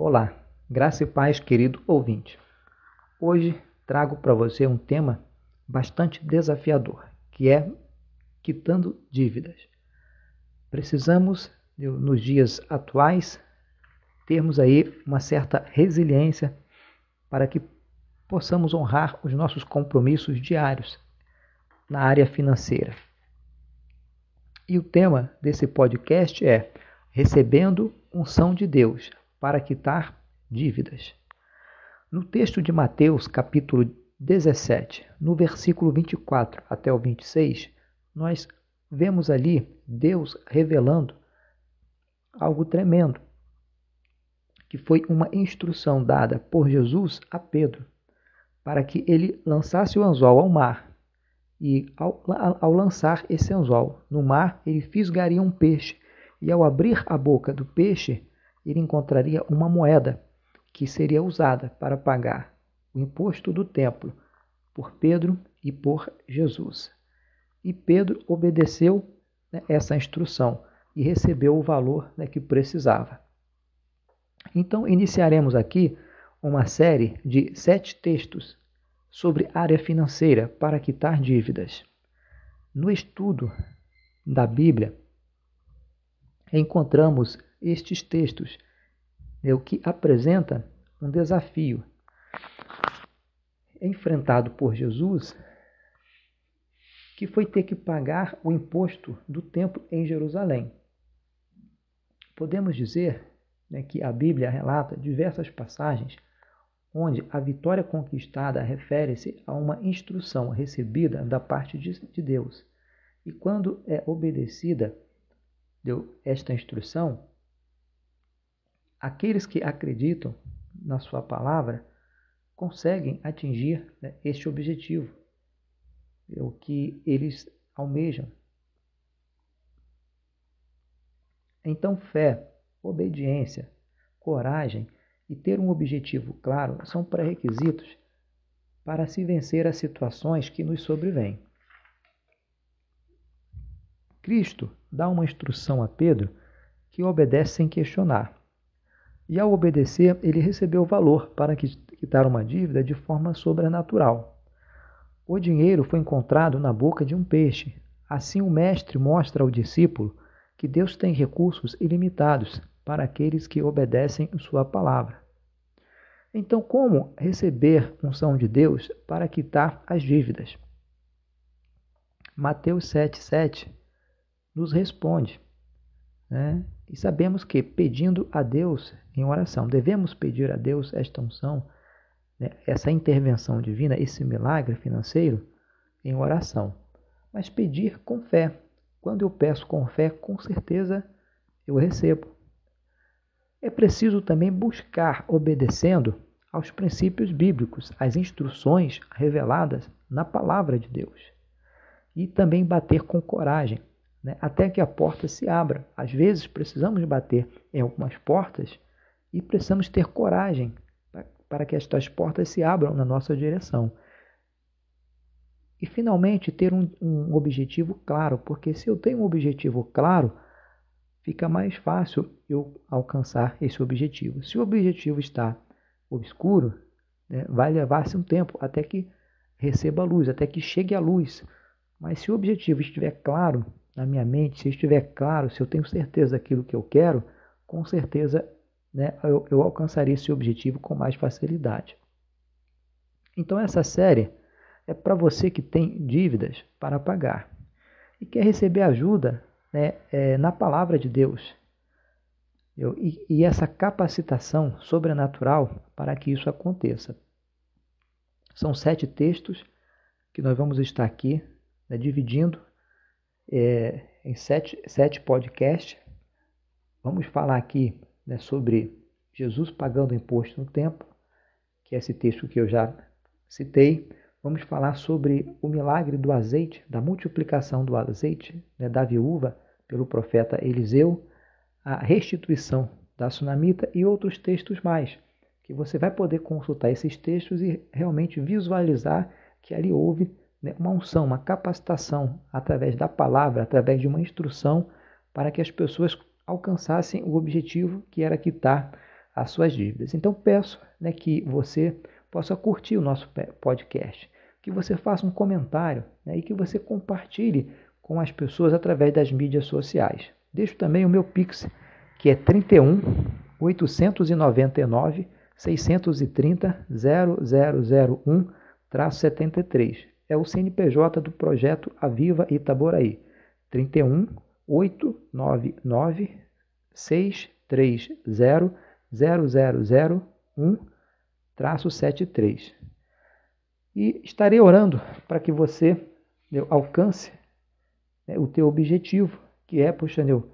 Olá, graça e paz, querido ouvinte. Hoje trago para você um tema bastante desafiador, que é quitando dívidas. Precisamos, nos dias atuais, termos aí uma certa resiliência para que possamos honrar os nossos compromissos diários na área financeira. E o tema desse podcast é Recebendo unção de Deus para quitar dívidas. No texto de Mateus, capítulo 17, no versículo 24 até o 26, nós vemos ali Deus revelando algo tremendo, que foi uma instrução dada por Jesus a Pedro, para que ele lançasse o anzol ao mar e ao, ao lançar esse anzol no mar, ele fisgaria um peixe, e ao abrir a boca do peixe, ele encontraria uma moeda que seria usada para pagar o imposto do templo por Pedro e por Jesus. E Pedro obedeceu né, essa instrução e recebeu o valor né, que precisava. Então, iniciaremos aqui uma série de sete textos sobre área financeira para quitar dívidas. No estudo da Bíblia, encontramos estes textos, né, o que apresenta um desafio enfrentado por Jesus, que foi ter que pagar o imposto do templo em Jerusalém. Podemos dizer né, que a Bíblia relata diversas passagens onde a vitória conquistada refere-se a uma instrução recebida da parte de Deus. E quando é obedecida esta instrução, aqueles que acreditam na sua palavra conseguem atingir né, este objetivo, é o que eles almejam. Então, fé, obediência, coragem e ter um objetivo claro são pré-requisitos para se vencer as situações que nos sobrevêm. Cristo dá uma instrução a Pedro que obedece sem questionar. E ao obedecer, ele recebeu valor para quitar uma dívida de forma sobrenatural. O dinheiro foi encontrado na boca de um peixe. Assim, o Mestre mostra ao discípulo que Deus tem recursos ilimitados para aqueles que obedecem Sua palavra. Então, como receber unção de Deus para quitar as dívidas? Mateus 7,7 nos responde. Né? E sabemos que, pedindo a Deus em oração, devemos pedir a Deus esta unção, né? essa intervenção divina, esse milagre financeiro, em oração. Mas pedir com fé. Quando eu peço com fé, com certeza eu recebo. É preciso também buscar, obedecendo aos princípios bíblicos, às instruções reveladas na palavra de Deus. E também bater com coragem, né, até que a porta se abra. Às vezes precisamos bater em algumas portas e precisamos ter coragem para que estas portas se abram na nossa direção. E finalmente ter um, um objetivo claro, porque se eu tenho um objetivo claro, fica mais fácil eu alcançar esse objetivo. Se o objetivo está obscuro, né, vai levar-se um tempo até que receba a luz, até que chegue a luz. Mas se o objetivo estiver claro na minha mente, se estiver claro, se eu tenho certeza daquilo que eu quero, com certeza né, eu, eu alcançaria esse objetivo com mais facilidade. Então essa série é para você que tem dívidas para pagar e quer receber ajuda né, é, na palavra de Deus. Eu, e, e, essa capacitação sobrenatural para que isso aconteça. São sete textos que nós vamos estar aqui né, dividindo é, em sete, sete podcasts. Vamos falar aqui né, sobre Jesus pagando imposto no templo, que é esse texto que eu já citei. Vamos falar sobre o milagre do azeite, da multiplicação do azeite né, da viúva pelo profeta Eliseu, a restituição da sunamita e outros textos mais, que você vai poder consultar esses textos e realmente visualizar que ali houve uma unção, uma capacitação através da palavra, através de uma instrução para que as pessoas alcançassem o objetivo que era quitar as suas dívidas. Então peço né, que você possa curtir o nosso podcast, que você faça um comentário né, e que você compartilhe com as pessoas através das mídias sociais. Deixo também o meu Pix, que é 31 899 630 0001 73. É o CNPJ do projeto Aviva Itaboraí. 31 899 630 0001-73. E estarei orando para que você alcance né, o teu objetivo, que é, puxa, meu,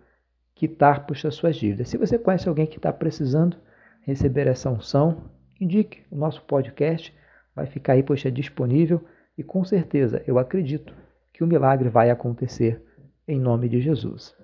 quitar, puxa, suas dívidas. Se você conhece alguém que está precisando receber essa unção, indique o nosso podcast, vai ficar aí, poxa, disponível e com certeza eu acredito que o milagre vai acontecer em nome de Jesus.